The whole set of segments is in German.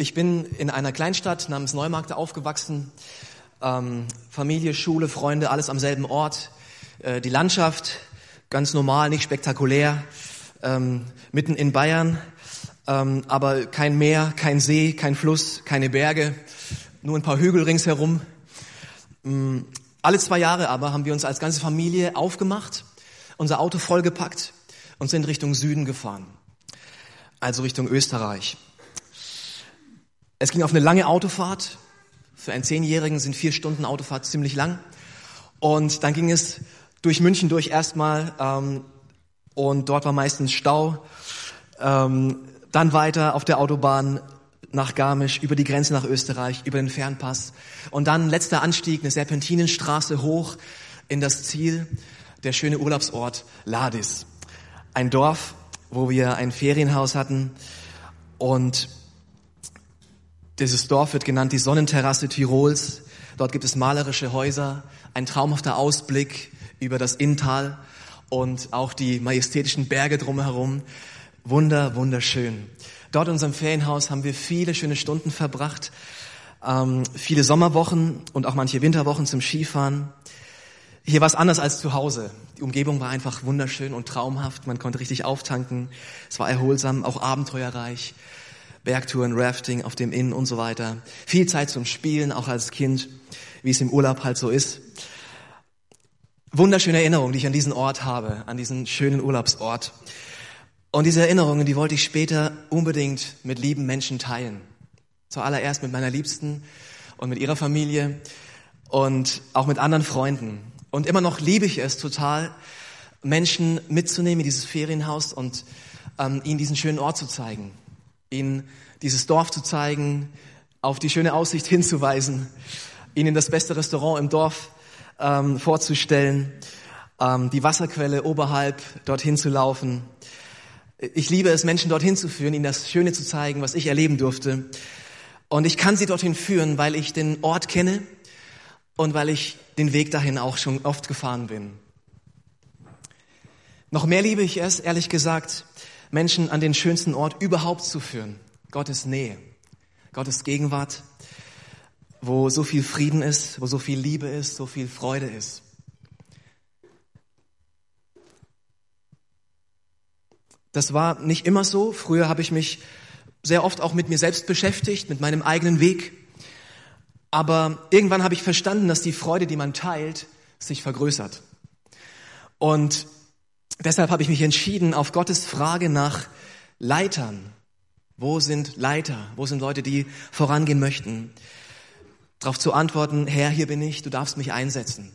Ich bin in einer Kleinstadt namens Neumarkt aufgewachsen. Ähm, Familie, Schule, Freunde, alles am selben Ort. Äh, die Landschaft, ganz normal, nicht spektakulär. Ähm, mitten in Bayern, ähm, aber kein Meer, kein See, kein Fluss, keine Berge, nur ein paar Hügel ringsherum. Ähm, alle zwei Jahre aber haben wir uns als ganze Familie aufgemacht, unser Auto vollgepackt und sind Richtung Süden gefahren, also Richtung Österreich. Es ging auf eine lange Autofahrt. Für einen Zehnjährigen sind vier Stunden Autofahrt ziemlich lang. Und dann ging es durch München durch erstmal ähm, und dort war meistens Stau. Ähm, dann weiter auf der Autobahn nach Garmisch, über die Grenze nach Österreich, über den Fernpass. Und dann letzter Anstieg, eine Serpentinenstraße hoch in das Ziel, der schöne Urlaubsort Ladis. Ein Dorf, wo wir ein Ferienhaus hatten und dieses Dorf wird genannt die Sonnenterrasse Tirols. Dort gibt es malerische Häuser, ein traumhafter Ausblick über das Inntal und auch die majestätischen Berge drumherum. Wunder, wunderschön. Dort in unserem Ferienhaus haben wir viele schöne Stunden verbracht, ähm, viele Sommerwochen und auch manche Winterwochen zum Skifahren. Hier war es anders als zu Hause. Die Umgebung war einfach wunderschön und traumhaft. Man konnte richtig auftanken. Es war erholsam, auch abenteuerreich. Bergtouren, Rafting auf dem Inn und so weiter. Viel Zeit zum Spielen, auch als Kind, wie es im Urlaub halt so ist. Wunderschöne Erinnerungen, die ich an diesen Ort habe, an diesen schönen Urlaubsort. Und diese Erinnerungen, die wollte ich später unbedingt mit lieben Menschen teilen. Zuallererst mit meiner Liebsten und mit ihrer Familie und auch mit anderen Freunden. Und immer noch liebe ich es total, Menschen mitzunehmen in dieses Ferienhaus und ähm, ihnen diesen schönen Ort zu zeigen ihnen dieses Dorf zu zeigen, auf die schöne Aussicht hinzuweisen, ihnen das beste Restaurant im Dorf ähm, vorzustellen, ähm, die Wasserquelle oberhalb dorthin zu laufen. Ich liebe es, Menschen dorthin zu führen, ihnen das Schöne zu zeigen, was ich erleben durfte. Und ich kann sie dorthin führen, weil ich den Ort kenne und weil ich den Weg dahin auch schon oft gefahren bin. Noch mehr liebe ich es, ehrlich gesagt, Menschen an den schönsten Ort überhaupt zu führen. Gottes Nähe, Gottes Gegenwart, wo so viel Frieden ist, wo so viel Liebe ist, so viel Freude ist. Das war nicht immer so. Früher habe ich mich sehr oft auch mit mir selbst beschäftigt, mit meinem eigenen Weg. Aber irgendwann habe ich verstanden, dass die Freude, die man teilt, sich vergrößert. Und Deshalb habe ich mich entschieden, auf Gottes Frage nach Leitern, wo sind Leiter, wo sind Leute, die vorangehen möchten, darauf zu antworten, Herr, hier bin ich, du darfst mich einsetzen,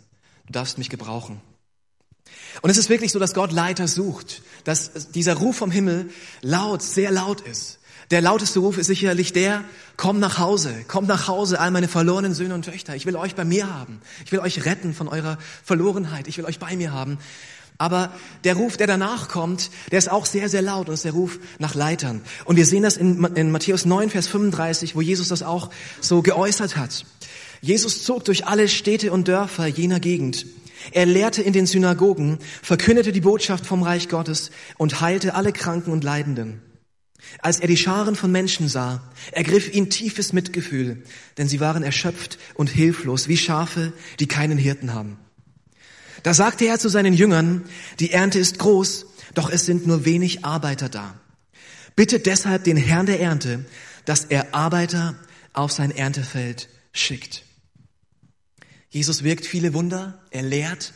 du darfst mich gebrauchen. Und es ist wirklich so, dass Gott Leiter sucht, dass dieser Ruf vom Himmel laut, sehr laut ist. Der lauteste Ruf ist sicherlich der, komm nach Hause, komm nach Hause, all meine verlorenen Söhne und Töchter. Ich will euch bei mir haben. Ich will euch retten von eurer Verlorenheit. Ich will euch bei mir haben. Aber der Ruf, der danach kommt, der ist auch sehr, sehr laut und ist der Ruf nach Leitern. Und wir sehen das in, in Matthäus 9, Vers 35, wo Jesus das auch so geäußert hat. Jesus zog durch alle Städte und Dörfer jener Gegend. Er lehrte in den Synagogen, verkündete die Botschaft vom Reich Gottes und heilte alle Kranken und Leidenden. Als er die Scharen von Menschen sah, ergriff ihn tiefes Mitgefühl, denn sie waren erschöpft und hilflos, wie Schafe, die keinen Hirten haben. Da sagte er zu seinen Jüngern, die Ernte ist groß, doch es sind nur wenig Arbeiter da. Bittet deshalb den Herrn der Ernte, dass er Arbeiter auf sein Erntefeld schickt. Jesus wirkt viele Wunder, er lehrt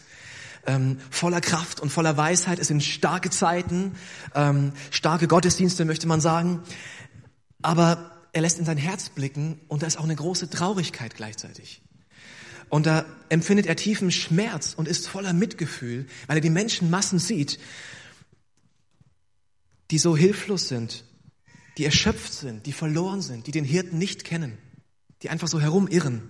ähm, voller Kraft und voller Weisheit. Es sind starke Zeiten, ähm, starke Gottesdienste möchte man sagen. Aber er lässt in sein Herz blicken und da ist auch eine große Traurigkeit gleichzeitig. Und da empfindet er tiefen Schmerz und ist voller Mitgefühl, weil er die Menschenmassen sieht, die so hilflos sind, die erschöpft sind, die verloren sind, die den Hirten nicht kennen, die einfach so herumirren.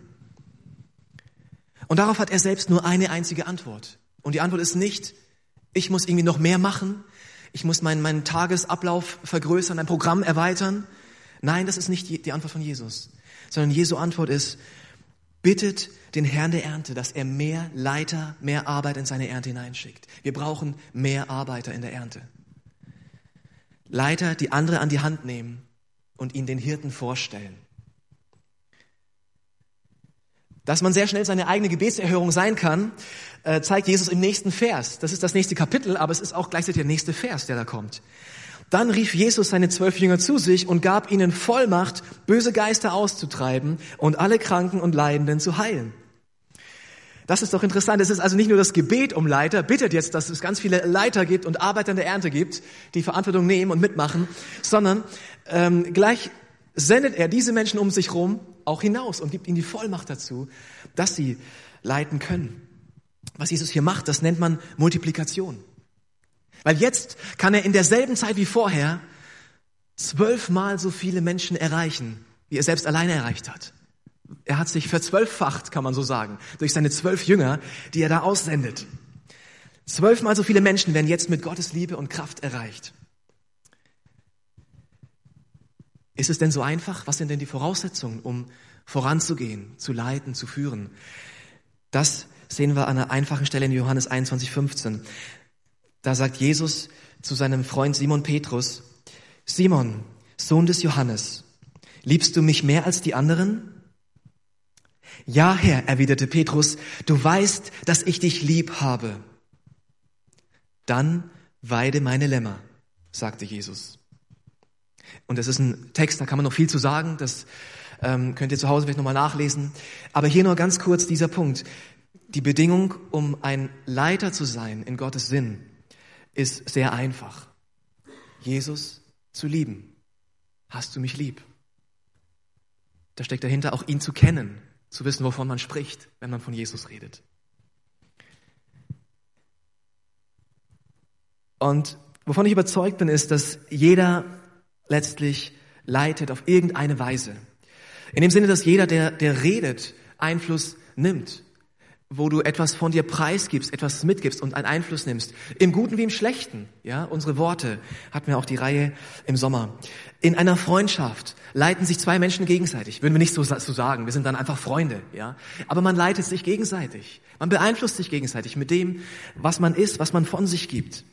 Und darauf hat er selbst nur eine einzige Antwort. Und die Antwort ist nicht, ich muss irgendwie noch mehr machen, ich muss meinen, meinen Tagesablauf vergrößern, ein Programm erweitern. Nein, das ist nicht die, die Antwort von Jesus, sondern Jesu Antwort ist, bittet den Herrn der Ernte, dass er mehr Leiter, mehr Arbeit in seine Ernte hineinschickt. Wir brauchen mehr Arbeiter in der Ernte. Leiter, die andere an die Hand nehmen und ihn den Hirten vorstellen. Dass man sehr schnell seine eigene Gebetserhörung sein kann, äh, zeigt Jesus im nächsten Vers. Das ist das nächste Kapitel, aber es ist auch gleichzeitig der nächste Vers, der da kommt. Dann rief Jesus seine zwölf Jünger zu sich und gab ihnen Vollmacht, böse Geister auszutreiben und alle Kranken und Leidenden zu heilen. Das ist doch interessant. Es ist also nicht nur das Gebet um Leiter, bittet jetzt, dass es ganz viele Leiter gibt und Arbeiter in der Ernte gibt, die Verantwortung nehmen und mitmachen, sondern ähm, gleich sendet er diese Menschen um sich rum auch hinaus und gibt ihnen die Vollmacht dazu, dass sie leiten können. Was Jesus hier macht, das nennt man Multiplikation. Weil jetzt kann er in derselben Zeit wie vorher zwölfmal so viele Menschen erreichen, wie er selbst alleine erreicht hat. Er hat sich verzwölffacht, kann man so sagen, durch seine zwölf Jünger, die er da aussendet. Zwölfmal so viele Menschen werden jetzt mit Gottes Liebe und Kraft erreicht. Ist es denn so einfach? Was sind denn die Voraussetzungen, um voranzugehen, zu leiten, zu führen? Das sehen wir an einer einfachen Stelle in Johannes 21, 15. Da sagt Jesus zu seinem Freund Simon Petrus, Simon, Sohn des Johannes, liebst du mich mehr als die anderen? Ja, Herr, erwiderte Petrus, du weißt, dass ich dich lieb habe. Dann weide meine Lämmer, sagte Jesus. Und das ist ein Text, da kann man noch viel zu sagen, das ähm, könnt ihr zu Hause vielleicht nochmal nachlesen. Aber hier nur ganz kurz dieser Punkt. Die Bedingung, um ein Leiter zu sein in Gottes Sinn, ist sehr einfach. Jesus zu lieben. Hast du mich lieb? Da steckt dahinter auch ihn zu kennen, zu wissen, wovon man spricht, wenn man von Jesus redet. Und wovon ich überzeugt bin, ist, dass jeder letztlich leitet auf irgendeine Weise. In dem Sinne, dass jeder, der, der redet, Einfluss nimmt wo du etwas von dir preisgibst, etwas mitgibst und einen Einfluss nimmst. Im Guten wie im Schlechten. Ja, unsere Worte hatten wir auch die Reihe im Sommer. In einer Freundschaft leiten sich zwei Menschen gegenseitig. Würden wir nicht so, so sagen. Wir sind dann einfach Freunde. Ja, aber man leitet sich gegenseitig. Man beeinflusst sich gegenseitig mit dem, was man ist, was man von sich gibt.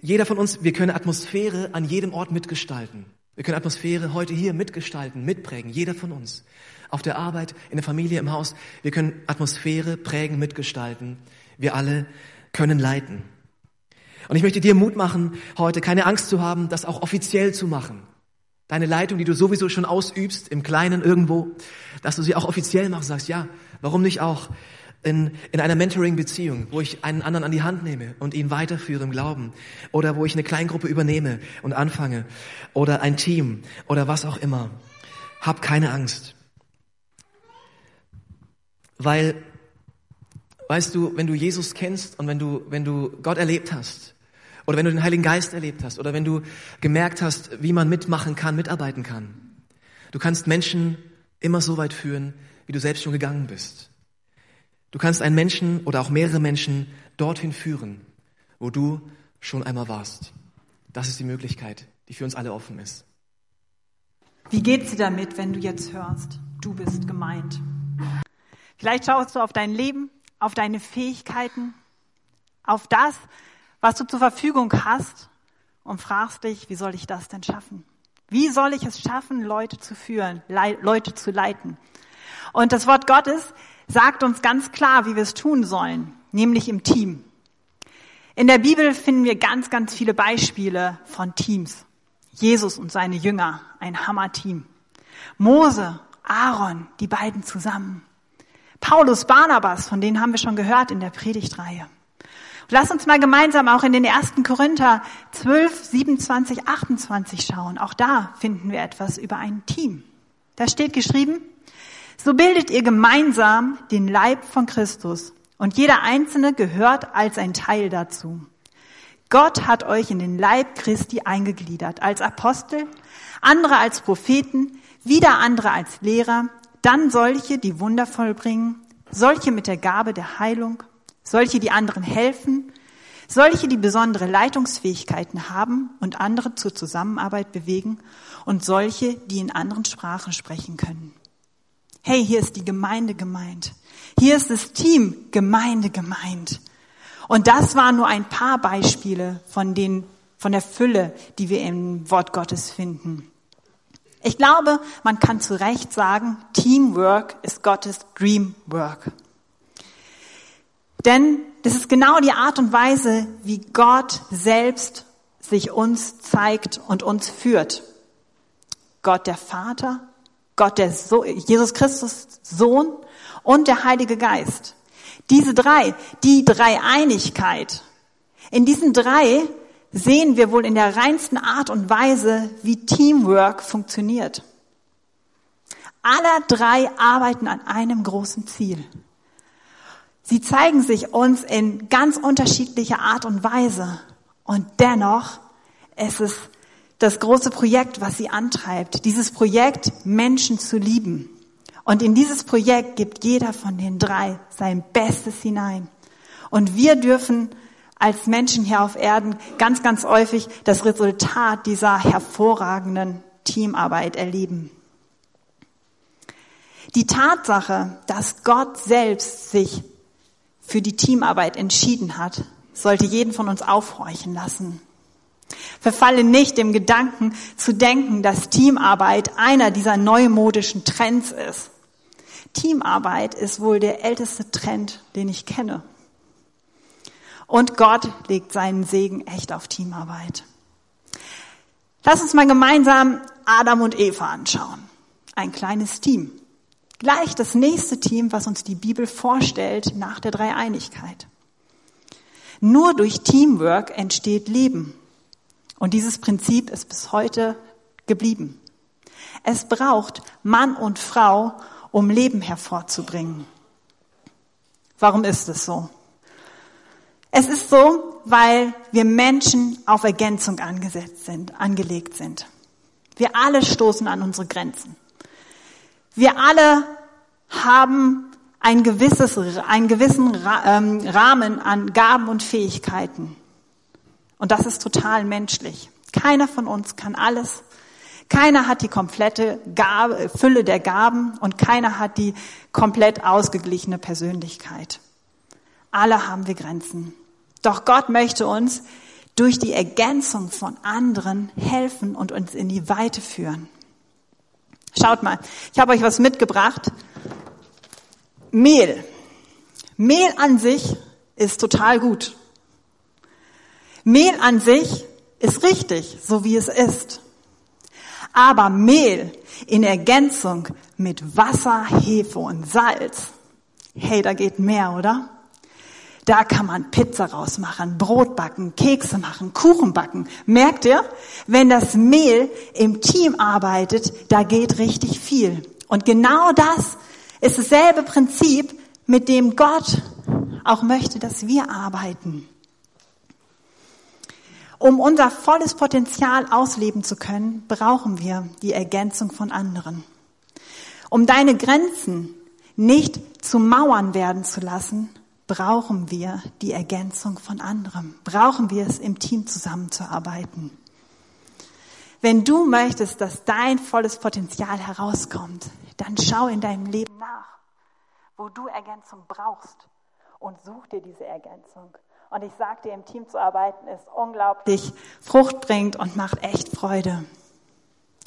Jeder von uns, wir können Atmosphäre an jedem Ort mitgestalten. Wir können Atmosphäre heute hier mitgestalten, mitprägen. Jeder von uns auf der Arbeit, in der Familie, im Haus. Wir können Atmosphäre prägen, mitgestalten. Wir alle können leiten. Und ich möchte dir Mut machen, heute keine Angst zu haben, das auch offiziell zu machen. Deine Leitung, die du sowieso schon ausübst, im Kleinen irgendwo, dass du sie auch offiziell machst, sagst, ja, warum nicht auch in, in einer Mentoring-Beziehung, wo ich einen anderen an die Hand nehme und ihn weiterführe im Glauben, oder wo ich eine Kleingruppe übernehme und anfange, oder ein Team, oder was auch immer. Hab keine Angst. Weil, weißt du, wenn du Jesus kennst und wenn du, wenn du Gott erlebt hast, oder wenn du den Heiligen Geist erlebt hast, oder wenn du gemerkt hast, wie man mitmachen kann, mitarbeiten kann, du kannst Menschen immer so weit führen, wie du selbst schon gegangen bist. Du kannst einen Menschen oder auch mehrere Menschen dorthin führen, wo du schon einmal warst. Das ist die Möglichkeit, die für uns alle offen ist. Wie geht's dir damit, wenn du jetzt hörst, du bist gemeint? Vielleicht schaust du auf dein Leben, auf deine Fähigkeiten, auf das, was du zur Verfügung hast und fragst dich, wie soll ich das denn schaffen? Wie soll ich es schaffen, Leute zu führen, Leute zu leiten? Und das Wort Gottes sagt uns ganz klar, wie wir es tun sollen, nämlich im Team. In der Bibel finden wir ganz, ganz viele Beispiele von Teams. Jesus und seine Jünger, ein Hammerteam. Mose, Aaron, die beiden zusammen. Paulus, Barnabas, von denen haben wir schon gehört in der Predigtreihe. lass uns mal gemeinsam auch in den ersten Korinther 12, 27, 28 schauen. Auch da finden wir etwas über ein Team. Da steht geschrieben, so bildet ihr gemeinsam den Leib von Christus. Und jeder Einzelne gehört als ein Teil dazu. Gott hat euch in den Leib Christi eingegliedert, als Apostel, andere als Propheten, wieder andere als Lehrer, dann solche, die Wunder vollbringen, solche mit der Gabe der Heilung, solche, die anderen helfen, solche, die besondere Leitungsfähigkeiten haben und andere zur Zusammenarbeit bewegen. Und solche, die in anderen Sprachen sprechen können. Hey, hier ist die Gemeinde gemeint. Hier ist das Team Gemeinde gemeint. Und das waren nur ein paar Beispiele von den, von der Fülle, die wir im Wort Gottes finden. Ich glaube, man kann zu Recht sagen, Teamwork ist Gottes Dreamwork. Denn das ist genau die Art und Weise, wie Gott selbst sich uns zeigt und uns führt. Gott der Vater, Gott der so Jesus Christus Sohn und der Heilige Geist. Diese drei, die Dreieinigkeit. In diesen drei sehen wir wohl in der reinsten Art und Weise, wie Teamwork funktioniert. Alle drei arbeiten an einem großen Ziel. Sie zeigen sich uns in ganz unterschiedlicher Art und Weise. Und dennoch ist es das große Projekt, was sie antreibt. Dieses Projekt, Menschen zu lieben. Und in dieses Projekt gibt jeder von den drei sein Bestes hinein. Und wir dürfen als Menschen hier auf Erden ganz, ganz häufig das Resultat dieser hervorragenden Teamarbeit erleben. Die Tatsache, dass Gott selbst sich für die Teamarbeit entschieden hat, sollte jeden von uns aufhorchen lassen. Verfalle nicht dem Gedanken zu denken, dass Teamarbeit einer dieser neumodischen Trends ist. Teamarbeit ist wohl der älteste Trend, den ich kenne. Und Gott legt seinen Segen echt auf Teamarbeit. Lass uns mal gemeinsam Adam und Eva anschauen. Ein kleines Team. Gleich das nächste Team, was uns die Bibel vorstellt nach der Dreieinigkeit. Nur durch Teamwork entsteht Leben. Und dieses Prinzip ist bis heute geblieben. Es braucht Mann und Frau, um Leben hervorzubringen. Warum ist es so? Es ist so, weil wir Menschen auf Ergänzung angesetzt sind, angelegt sind. Wir alle stoßen an unsere Grenzen. Wir alle haben ein gewisses, einen gewissen ähm, Rahmen an Gaben und Fähigkeiten. Und das ist total menschlich. Keiner von uns kann alles. Keiner hat die komplette Gabe, Fülle der Gaben und keiner hat die komplett ausgeglichene Persönlichkeit. Alle haben wir Grenzen. Doch Gott möchte uns durch die Ergänzung von anderen helfen und uns in die Weite führen. Schaut mal, ich habe euch was mitgebracht. Mehl. Mehl an sich ist total gut. Mehl an sich ist richtig, so wie es ist. Aber Mehl in Ergänzung mit Wasser, Hefe und Salz, hey, da geht mehr, oder? Da kann man Pizza rausmachen, Brot backen, Kekse machen, Kuchen backen. Merkt ihr? Wenn das Mehl im Team arbeitet, da geht richtig viel. Und genau das ist dasselbe Prinzip, mit dem Gott auch möchte, dass wir arbeiten. Um unser volles Potenzial ausleben zu können, brauchen wir die Ergänzung von anderen. Um deine Grenzen nicht zu Mauern werden zu lassen, brauchen wir die Ergänzung von anderem. Brauchen wir es, im Team zusammenzuarbeiten. Wenn du möchtest, dass dein volles Potenzial herauskommt, dann schau in deinem Leben nach, wo du Ergänzung brauchst und such dir diese Ergänzung. Und ich sage dir, im Team zu arbeiten ist unglaublich fruchtbringend und macht echt Freude.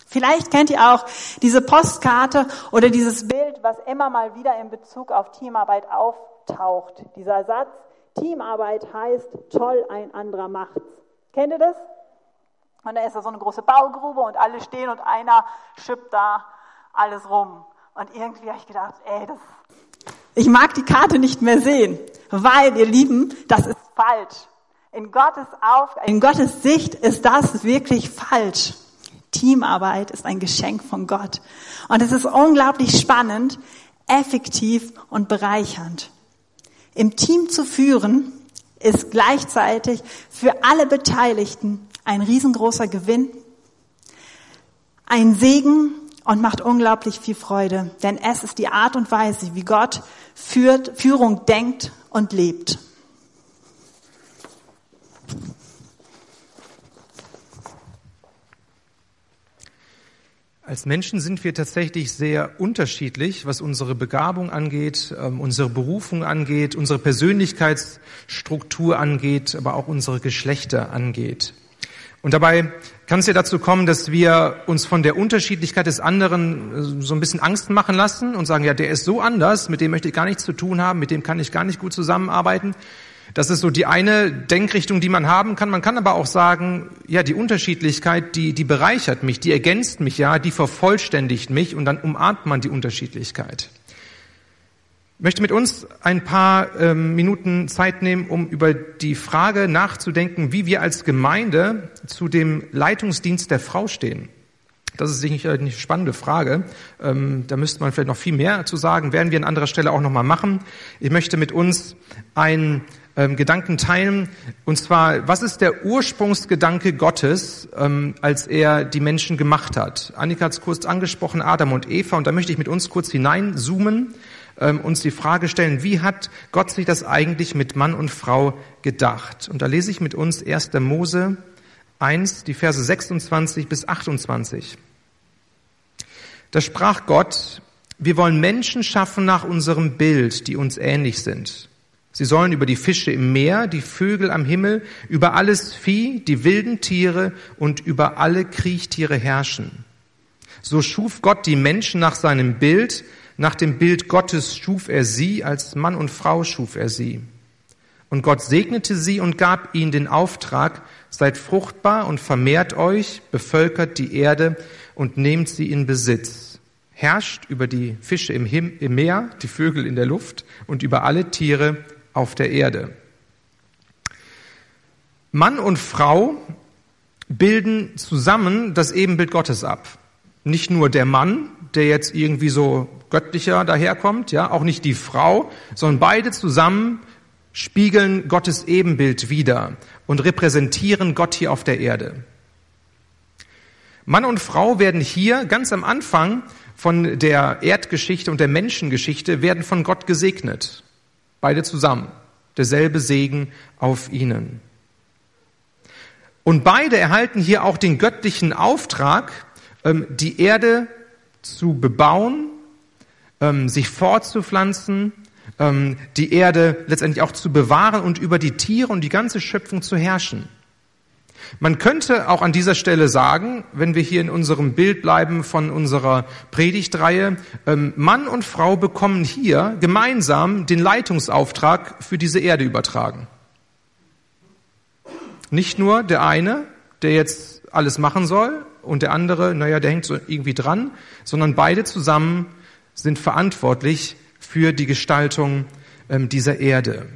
Vielleicht kennt ihr auch diese Postkarte oder dieses Bild, was immer mal wieder in Bezug auf Teamarbeit auftaucht. Dieser Satz, Teamarbeit heißt, toll, ein anderer macht's. Kennt ihr das? Und da ist da so eine große Baugrube und alle stehen und einer schippt da alles rum. Und irgendwie habe ich gedacht, ey, das, ich mag die Karte nicht mehr sehen, weil, ihr Lieben, das ist falsch. In Gottes, Auf in Gottes Sicht ist das wirklich falsch. Teamarbeit ist ein Geschenk von Gott. Und es ist unglaublich spannend, effektiv und bereichernd. Im Team zu führen ist gleichzeitig für alle Beteiligten ein riesengroßer Gewinn, ein Segen und macht unglaublich viel Freude, denn es ist die Art und Weise, wie Gott führt, Führung denkt und lebt. Als Menschen sind wir tatsächlich sehr unterschiedlich, was unsere Begabung angeht, ähm, unsere Berufung angeht, unsere Persönlichkeitsstruktur angeht, aber auch unsere Geschlechter angeht. Und dabei kann es ja dazu kommen, dass wir uns von der Unterschiedlichkeit des anderen äh, so ein bisschen Angst machen lassen und sagen, ja, der ist so anders, mit dem möchte ich gar nichts zu tun haben, mit dem kann ich gar nicht gut zusammenarbeiten. Das ist so die eine Denkrichtung, die man haben kann. Man kann aber auch sagen, ja, die Unterschiedlichkeit, die, die bereichert mich, die ergänzt mich, ja, die vervollständigt mich und dann umarmt man die Unterschiedlichkeit. Ich möchte mit uns ein paar ähm, Minuten Zeit nehmen, um über die Frage nachzudenken, wie wir als Gemeinde zu dem Leitungsdienst der Frau stehen. Das ist sicherlich eine spannende Frage. Ähm, da müsste man vielleicht noch viel mehr zu sagen. Werden wir an anderer Stelle auch noch mal machen. Ich möchte mit uns einen ähm, Gedanken teilen. Und zwar, was ist der Ursprungsgedanke Gottes, ähm, als er die Menschen gemacht hat? Annika hat es kurz angesprochen, Adam und Eva. Und da möchte ich mit uns kurz hineinzoomen ähm, uns die Frage stellen, wie hat Gott sich das eigentlich mit Mann und Frau gedacht? Und da lese ich mit uns 1. Mose 1, die Verse 26 bis 28. Da sprach Gott, wir wollen Menschen schaffen nach unserem Bild, die uns ähnlich sind. Sie sollen über die Fische im Meer, die Vögel am Himmel, über alles Vieh, die wilden Tiere und über alle Kriechtiere herrschen. So schuf Gott die Menschen nach seinem Bild, nach dem Bild Gottes schuf er sie, als Mann und Frau schuf er sie. Und Gott segnete sie und gab ihnen den Auftrag, seid fruchtbar und vermehrt euch, bevölkert die Erde und nehmt sie in Besitz. Herrscht über die Fische im, Meer, die Vögel in der Luft und über alle Tiere auf der Erde. Mann und Frau bilden zusammen das Ebenbild Gottes ab. Nicht nur der Mann, der jetzt irgendwie so göttlicher daherkommt, ja, auch nicht die Frau, sondern beide zusammen spiegeln Gottes Ebenbild wider und repräsentieren Gott hier auf der Erde. Mann und Frau werden hier ganz am Anfang von der Erdgeschichte und der Menschengeschichte werden von Gott gesegnet. Beide zusammen. Derselbe Segen auf ihnen. Und beide erhalten hier auch den göttlichen Auftrag, ähm, die Erde zu bebauen, ähm, sich fortzupflanzen, ähm, die Erde letztendlich auch zu bewahren und über die Tiere und die ganze Schöpfung zu herrschen. Man könnte auch an dieser Stelle sagen, wenn wir hier in unserem Bild bleiben von unserer Predigtreihe, ähm, Mann und Frau bekommen hier gemeinsam den Leitungsauftrag für diese Erde übertragen. Nicht nur der eine, der jetzt alles machen soll, und der andere, naja, der hängt so irgendwie dran, sondern beide zusammen sind verantwortlich für die Gestaltung ähm, dieser Erde.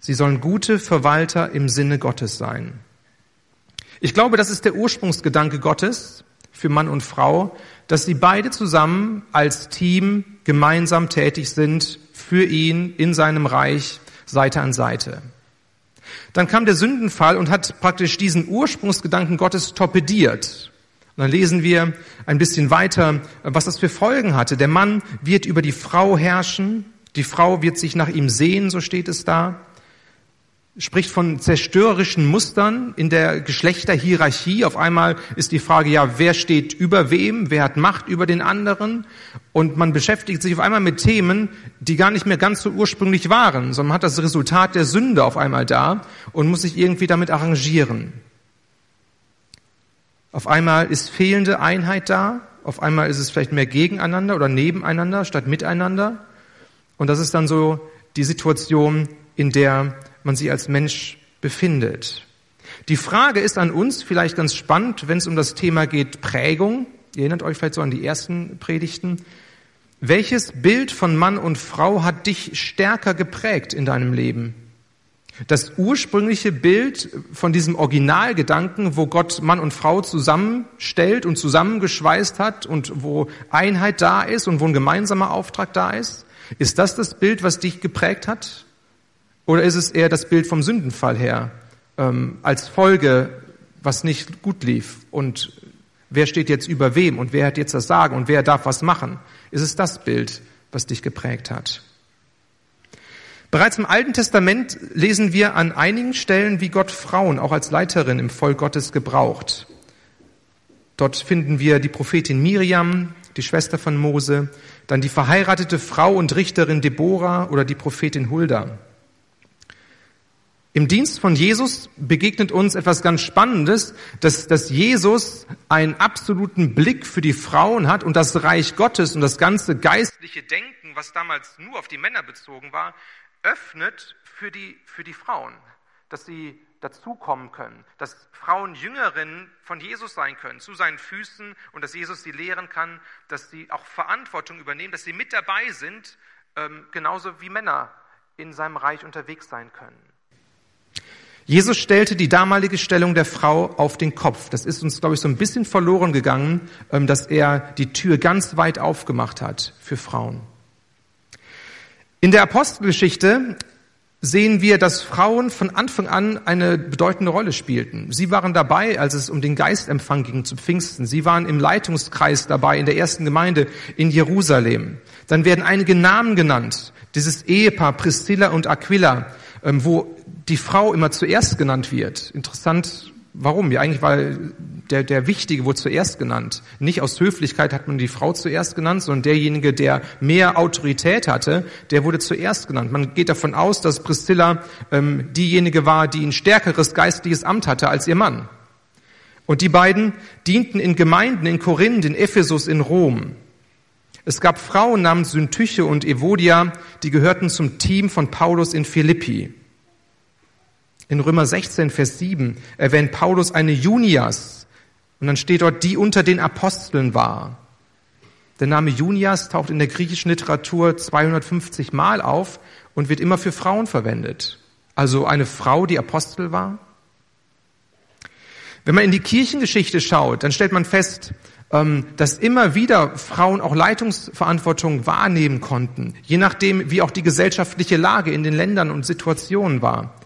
Sie sollen gute Verwalter im Sinne Gottes sein. Ich glaube, das ist der Ursprungsgedanke Gottes für Mann und Frau, dass sie beide zusammen als Team gemeinsam tätig sind für ihn in seinem Reich Seite an Seite. Dann kam der Sündenfall und hat praktisch diesen Ursprungsgedanken Gottes torpediert. Und dann lesen wir ein bisschen weiter, was das für Folgen hatte. Der Mann wird über die Frau herrschen, die Frau wird sich nach ihm sehen, so steht es da. Spricht von zerstörerischen Mustern in der Geschlechterhierarchie. Auf einmal ist die Frage, ja, wer steht über wem? Wer hat Macht über den anderen? Und man beschäftigt sich auf einmal mit Themen, die gar nicht mehr ganz so ursprünglich waren, sondern man hat das Resultat der Sünde auf einmal da und muss sich irgendwie damit arrangieren. Auf einmal ist fehlende Einheit da, auf einmal ist es vielleicht mehr gegeneinander oder nebeneinander statt miteinander. Und das ist dann so die Situation, in der man sich als Mensch befindet. Die Frage ist an uns vielleicht ganz spannend, wenn es um das Thema geht Prägung. Ihr erinnert euch vielleicht so an die ersten Predigten. Welches Bild von Mann und Frau hat dich stärker geprägt in deinem Leben? Das ursprüngliche Bild von diesem Originalgedanken, wo Gott Mann und Frau zusammenstellt und zusammengeschweißt hat und wo Einheit da ist und wo ein gemeinsamer Auftrag da ist, ist das das Bild, was dich geprägt hat? Oder ist es eher das Bild vom Sündenfall her, ähm, als Folge, was nicht gut lief und wer steht jetzt über wem und wer hat jetzt das Sagen und wer darf was machen? Ist es das Bild, was dich geprägt hat? Bereits im Alten Testament lesen wir an einigen Stellen, wie Gott Frauen auch als Leiterin im Volk Gottes gebraucht. Dort finden wir die Prophetin Miriam, die Schwester von Mose, dann die verheiratete Frau und Richterin Deborah oder die Prophetin Hulda. Im Dienst von Jesus begegnet uns etwas ganz Spannendes, dass, dass Jesus einen absoluten Blick für die Frauen hat und das Reich Gottes und das ganze geistliche Denken, was damals nur auf die Männer bezogen war, öffnet für die, für die Frauen, dass sie dazukommen können, dass Frauen Jüngerinnen von Jesus sein können, zu seinen Füßen und dass Jesus sie lehren kann, dass sie auch Verantwortung übernehmen, dass sie mit dabei sind, ähm, genauso wie Männer in seinem Reich unterwegs sein können. Jesus stellte die damalige Stellung der Frau auf den Kopf. Das ist uns, glaube ich, so ein bisschen verloren gegangen, ähm, dass er die Tür ganz weit aufgemacht hat für Frauen. In der Apostelgeschichte sehen wir, dass Frauen von Anfang an eine bedeutende Rolle spielten. Sie waren dabei, als es um den Geistempfang ging zu Pfingsten. Sie waren im Leitungskreis dabei in der ersten Gemeinde in Jerusalem. Dann werden einige Namen genannt. Dieses Ehepaar Priscilla und Aquila, ähm, wo die Frau immer zuerst genannt wird. Interessant, warum? Ja, eigentlich weil der, der Wichtige wurde zuerst genannt. Nicht aus Höflichkeit hat man die Frau zuerst genannt, sondern derjenige, der mehr Autorität hatte, der wurde zuerst genannt. Man geht davon aus, dass Priscilla ähm, diejenige war, die ein stärkeres geistliches Amt hatte als ihr Mann. Und die beiden dienten in Gemeinden in Korinth, in Ephesus, in Rom. Es gab Frauen namens Syntyche und Evodia, die gehörten zum Team von Paulus in Philippi. In Römer 16, Vers 7 erwähnt Paulus eine Junias. Und dann steht dort, die unter den Aposteln war. Der Name Junias taucht in der griechischen Literatur 250 Mal auf und wird immer für Frauen verwendet. Also eine Frau, die Apostel war. Wenn man in die Kirchengeschichte schaut, dann stellt man fest, ähm, dass immer wieder Frauen auch Leitungsverantwortung wahrnehmen konnten, je nachdem, wie auch die gesellschaftliche Lage in den Ländern und Situationen war.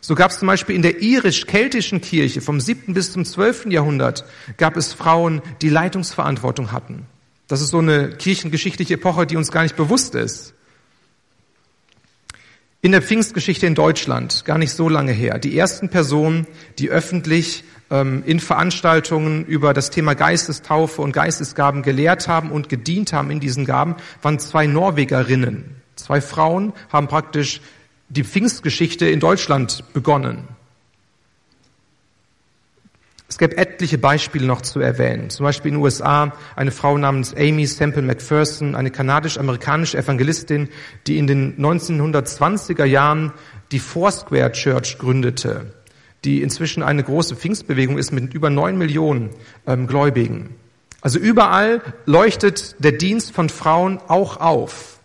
So gab es zum Beispiel in der irisch-keltischen Kirche vom 7. bis zum 12. Jahrhundert gab es Frauen, die Leitungsverantwortung hatten. Das ist so eine kirchengeschichtliche Epoche, die uns gar nicht bewusst ist. In der Pfingstgeschichte in Deutschland, gar nicht so lange her, die ersten Personen, die öffentlich ähm, in Veranstaltungen über das Thema Geistestaufe und Geistesgaben gelehrt haben und gedient haben in diesen Gaben, waren zwei Norwegerinnen. Zwei Frauen haben praktisch die Pfingstgeschichte in Deutschland begonnen. Es gäbe etliche Beispiele noch zu erwähnen. Zum Beispiel in den USA eine Frau namens Amy Semple McPherson, eine kanadisch-amerikanische Evangelistin, die in den 1920er Jahren die Foursquare Church gründete, die inzwischen eine große Pfingstbewegung ist mit über neun Millionen ähm, Gläubigen. Also überall leuchtet der Dienst von Frauen auch auf.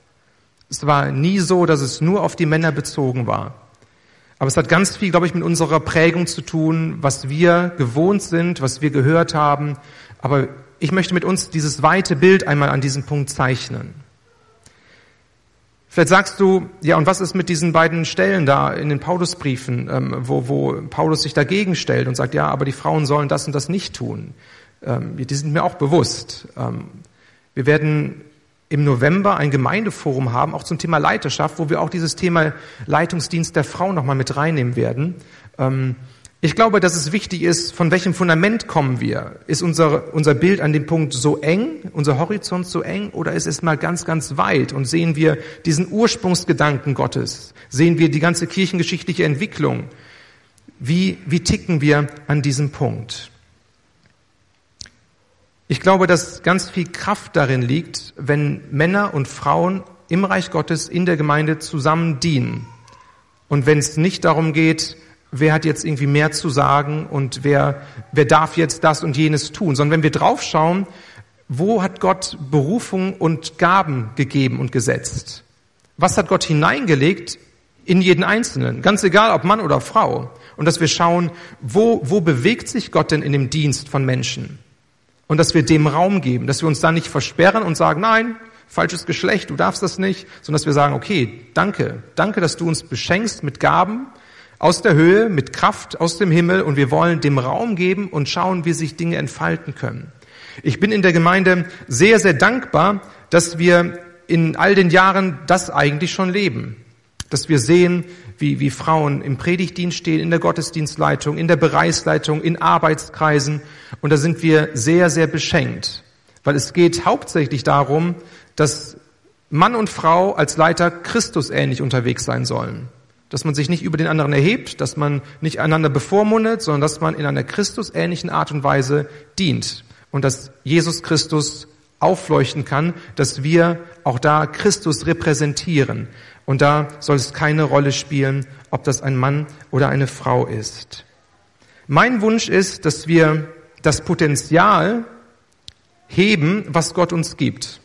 Es war nie so, dass es nur auf die Männer bezogen war. Aber es hat ganz viel, glaube ich, mit unserer Prägung zu tun, was wir gewohnt sind, was wir gehört haben. Aber ich möchte mit uns dieses weite Bild einmal an diesem Punkt zeichnen. Vielleicht sagst du, ja, und was ist mit diesen beiden Stellen da in den Paulusbriefen, ähm, wo, wo Paulus sich dagegen stellt und sagt, ja, aber die Frauen sollen das und das nicht tun. Ähm, die sind mir auch bewusst. Ähm, wir werden im November ein Gemeindeforum haben, auch zum Thema Leiterschaft, wo wir auch dieses Thema Leitungsdienst der Frau nochmal mit reinnehmen werden. Ähm, ich glaube, dass es wichtig ist, von welchem Fundament kommen wir? Ist unser, unser Bild an dem Punkt so eng, unser Horizont so eng, oder ist es mal ganz, ganz weit und sehen wir diesen Ursprungsgedanken Gottes? Sehen wir die ganze kirchengeschichtliche Entwicklung? Wie, wie ticken wir an diesem Punkt? Ich glaube, dass ganz viel Kraft darin liegt, wenn Männer und Frauen im Reich Gottes in der Gemeinde zusammen dienen. Und wenn es nicht darum geht, wer hat jetzt irgendwie mehr zu sagen und wer, wer darf jetzt das und jenes tun, sondern wenn wir draufschauen, wo hat Gott Berufung und Gaben gegeben und gesetzt? Was hat Gott hineingelegt in jeden Einzelnen? Ganz egal, ob Mann oder Frau. Und dass wir schauen, wo, wo bewegt sich Gott denn in dem Dienst von Menschen? Und dass wir dem Raum geben, dass wir uns da nicht versperren und sagen, nein, falsches Geschlecht, du darfst das nicht, sondern dass wir sagen, okay, danke, danke, dass du uns beschenkst mit Gaben aus der Höhe, mit Kraft aus dem Himmel und wir wollen dem Raum geben und schauen, wie sich Dinge entfalten können. Ich bin in der Gemeinde sehr, sehr dankbar, dass wir in all den Jahren das eigentlich schon leben. Dass wir sehen, wie, wie Frauen im Predigtdienst stehen, in der Gottesdienstleitung, in der Bereichsleitung, in Arbeitskreisen. Und da sind wir sehr, sehr beschenkt. Weil es geht hauptsächlich darum, dass Mann und Frau als Leiter Christus ähnlich unterwegs sein sollen. dass man sich nicht über den anderen erhebt, dass man nicht einander bevormundet, sondern dass man in einer Christusähnlichen Art und Weise dient und dass Jesus Christus aufleuchten kann, dass wir auch da Christus repräsentieren. Und da soll es keine Rolle spielen, ob das ein Mann oder eine Frau ist. Mein Wunsch ist, dass wir das Potenzial heben, was Gott uns gibt.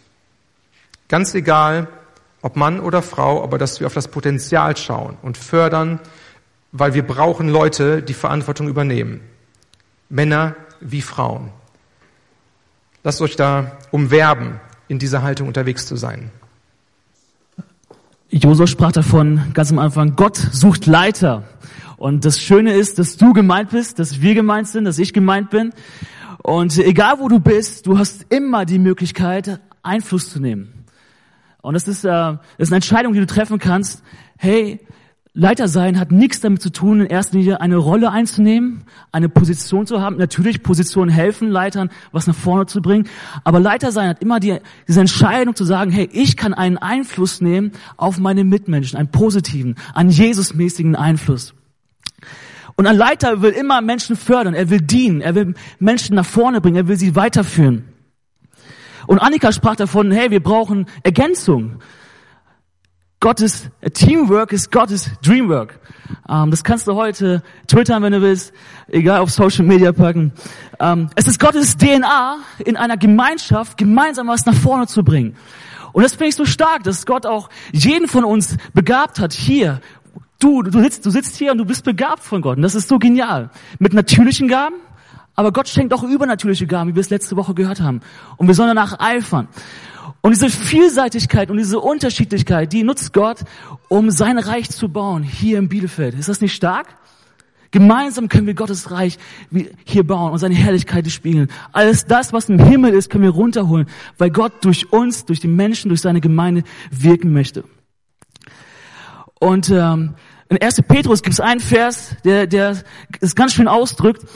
Ganz egal, ob Mann oder Frau, aber dass wir auf das Potenzial schauen und fördern, weil wir brauchen Leute, die Verantwortung übernehmen. Männer wie Frauen. Lasst euch da umwerben, in dieser Haltung unterwegs zu sein. Josua sprach davon ganz am Anfang, Gott sucht Leiter. Und das Schöne ist, dass du gemeint bist, dass wir gemeint sind, dass ich gemeint bin. Und egal wo du bist, du hast immer die Möglichkeit, Einfluss zu nehmen. Und das ist, äh, das ist eine Entscheidung, die du treffen kannst. Hey, Leiter sein hat nichts damit zu tun, in erster Linie eine Rolle einzunehmen, eine Position zu haben. Natürlich, Positionen helfen Leitern, was nach vorne zu bringen. Aber Leiter sein hat immer die, diese Entscheidung zu sagen, hey, ich kann einen Einfluss nehmen auf meine Mitmenschen, einen positiven, einen Jesusmäßigen Einfluss. Und ein Leiter will immer Menschen fördern, er will dienen, er will Menschen nach vorne bringen, er will sie weiterführen. Und Annika sprach davon, hey, wir brauchen Ergänzung. Gottes Teamwork ist Gottes Dreamwork. Ähm, das kannst du heute twittern, wenn du willst, egal auf Social Media packen. Ähm, es ist Gottes DNA, in einer Gemeinschaft gemeinsam was nach vorne zu bringen. Und das finde ich so stark, dass Gott auch jeden von uns begabt hat, hier. Du, du sitzt, du sitzt hier und du bist begabt von Gott. Und das ist so genial. Mit natürlichen Gaben, aber Gott schenkt auch übernatürliche Gaben, wie wir es letzte Woche gehört haben. Und wir sollen danach eifern. Und diese Vielseitigkeit und diese Unterschiedlichkeit, die nutzt Gott, um sein Reich zu bauen, hier in Bielefeld. Ist das nicht stark? Gemeinsam können wir Gottes Reich hier bauen und seine Herrlichkeit spiegeln. Alles das, was im Himmel ist, können wir runterholen, weil Gott durch uns, durch die Menschen, durch seine Gemeinde wirken möchte. Und ähm, in 1. Petrus gibt es einen Vers, der, der es ganz schön ausdrückt.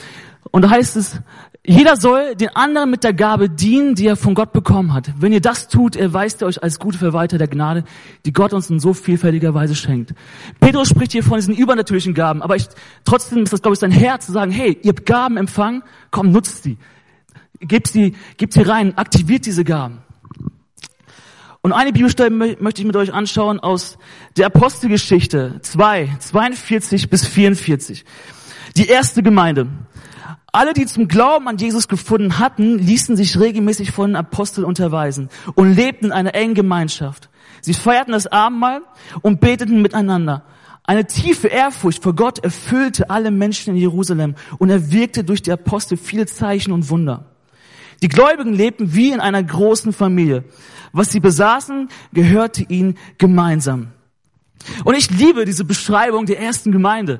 Und da heißt es, jeder soll den anderen mit der Gabe dienen, die er von Gott bekommen hat. Wenn ihr das tut, erweist er euch als gute Verwalter der Gnade, die Gott uns in so vielfältiger Weise schenkt. Petrus spricht hier von diesen übernatürlichen Gaben, aber ich, trotzdem ist das, glaube ich, sein Herz zu sagen, hey, ihr habt Gaben empfangen, komm, nutzt sie. Gebt sie, gebt sie rein, aktiviert diese Gaben. Und eine Bibelstelle möchte ich mit euch anschauen aus der Apostelgeschichte 2, 42 bis 44. Die erste Gemeinde. Alle, die zum Glauben an Jesus gefunden hatten, ließen sich regelmäßig von den Aposteln unterweisen und lebten in einer engen Gemeinschaft. Sie feierten das Abendmahl und beteten miteinander. Eine tiefe Ehrfurcht vor Gott erfüllte alle Menschen in Jerusalem und er wirkte durch die Apostel viele Zeichen und Wunder. Die Gläubigen lebten wie in einer großen Familie. Was sie besaßen, gehörte ihnen gemeinsam. Und ich liebe diese Beschreibung der ersten Gemeinde.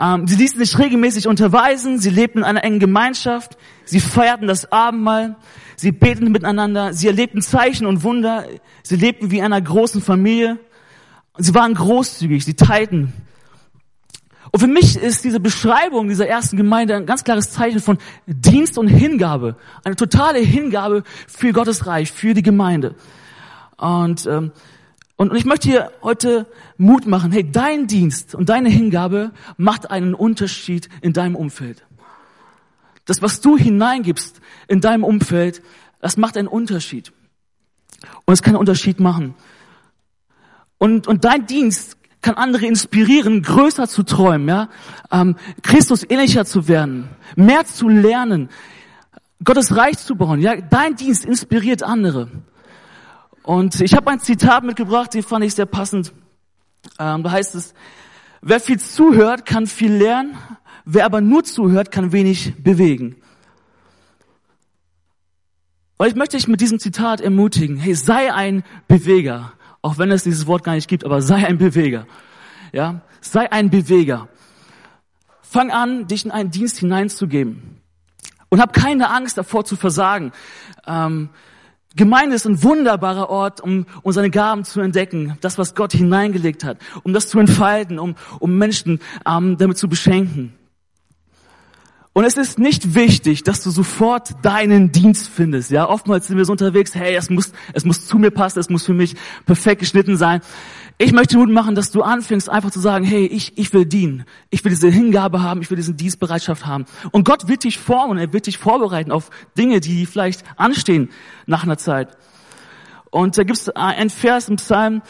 Ähm, sie ließen sich regelmäßig unterweisen, sie lebten in einer engen Gemeinschaft, sie feierten das Abendmahl, sie beteten miteinander, sie erlebten Zeichen und Wunder, sie lebten wie in einer großen Familie, sie waren großzügig, sie teilten. Und für mich ist diese Beschreibung dieser ersten Gemeinde ein ganz klares Zeichen von Dienst und Hingabe, eine totale Hingabe für Gottes Reich, für die Gemeinde. Und ähm, und ich möchte hier heute Mut machen. Hey, dein Dienst und deine Hingabe macht einen Unterschied in deinem Umfeld. Das, was du hineingibst in deinem Umfeld, das macht einen Unterschied. Und es kann einen Unterschied machen. Und, und dein Dienst kann andere inspirieren, größer zu träumen, ja, ähm, Christus ähnlicher zu werden, mehr zu lernen, Gottes Reich zu bauen. Ja, dein Dienst inspiriert andere. Und ich habe ein Zitat mitgebracht, die fand ich sehr passend. Ähm, da heißt es, wer viel zuhört, kann viel lernen, wer aber nur zuhört, kann wenig bewegen. Und ich möchte dich mit diesem Zitat ermutigen, hey, sei ein Beweger, auch wenn es dieses Wort gar nicht gibt, aber sei ein Beweger. Ja, sei ein Beweger. Fang an, dich in einen Dienst hineinzugeben. Und hab keine Angst davor zu versagen. Ähm, Gemeinde ist ein wunderbarer Ort, um, um seine Gaben zu entdecken, das, was Gott hineingelegt hat, um das zu entfalten, um, um Menschen ähm, damit zu beschenken. Und es ist nicht wichtig, dass du sofort deinen Dienst findest. Ja, oftmals sind wir so unterwegs, hey, es muss, es muss zu mir passen, es muss für mich perfekt geschnitten sein. Ich möchte Mut machen, dass du anfängst, einfach zu sagen, hey, ich, ich will dienen. Ich will diese Hingabe haben, ich will diese Dienstbereitschaft haben. Und Gott wird dich formen, er wird dich vorbereiten auf Dinge, die vielleicht anstehen nach einer Zeit. Und da gibt es ein Vers im Psalm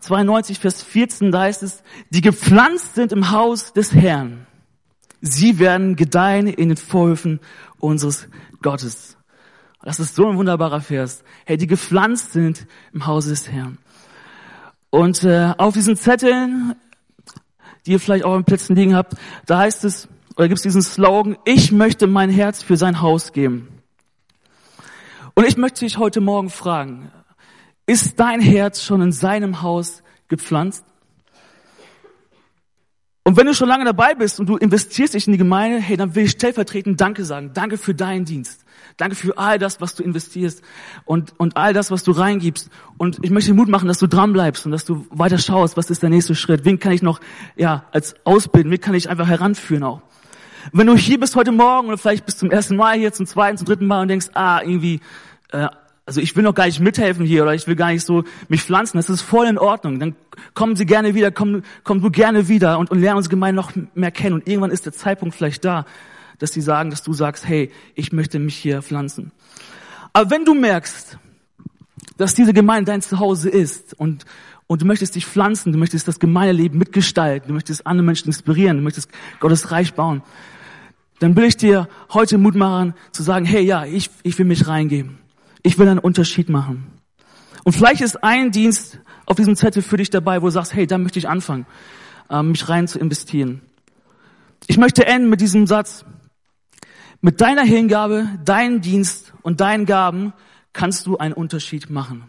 92, Vers 14, da heißt es, die gepflanzt sind im Haus des Herrn. Sie werden gedeihen in den Vorhöfen unseres Gottes. Das ist so ein wunderbarer Vers. Hey, die gepflanzt sind im Hause des Herrn. Und äh, auf diesen Zetteln, die ihr vielleicht auch im Plätzen liegen habt, da heißt es, oder gibt es diesen Slogan, ich möchte mein Herz für sein Haus geben. Und ich möchte dich heute Morgen fragen, ist dein Herz schon in seinem Haus gepflanzt? Und wenn du schon lange dabei bist und du investierst dich in die Gemeinde, hey, dann will ich stellvertretend Danke sagen. Danke für deinen Dienst. Danke für all das, was du investierst und, und all das, was du reingibst. Und ich möchte Mut machen, dass du dran bleibst und dass du weiter schaust, was ist der nächste Schritt. Wen kann ich noch, ja, als ausbilden? Wen kann ich einfach heranführen auch? Wenn du hier bist heute Morgen oder vielleicht bis zum ersten Mal hier, zum zweiten, zum dritten Mal und denkst, ah, irgendwie, äh, also ich will noch gar nicht mithelfen hier oder ich will gar nicht so mich pflanzen, das ist voll in Ordnung. Dann kommen Sie gerne wieder, komm, komm du gerne wieder und, und lernen unsere Gemeinde noch mehr kennen. Und irgendwann ist der Zeitpunkt vielleicht da, dass sie sagen, dass du sagst, hey, ich möchte mich hier pflanzen. Aber wenn du merkst, dass diese Gemeinde dein Zuhause ist und, und du möchtest dich pflanzen, du möchtest das Gemeindeleben mitgestalten, du möchtest andere Menschen inspirieren, du möchtest Gottes Reich bauen, dann will ich dir heute Mut machen zu sagen, hey, ja, ich, ich will mich reingeben. Ich will einen Unterschied machen. Und vielleicht ist ein Dienst auf diesem Zettel für dich dabei, wo du sagst, hey, da möchte ich anfangen, ähm, mich rein zu investieren. Ich möchte enden mit diesem Satz. Mit deiner Hingabe, deinem Dienst und deinen Gaben kannst du einen Unterschied machen.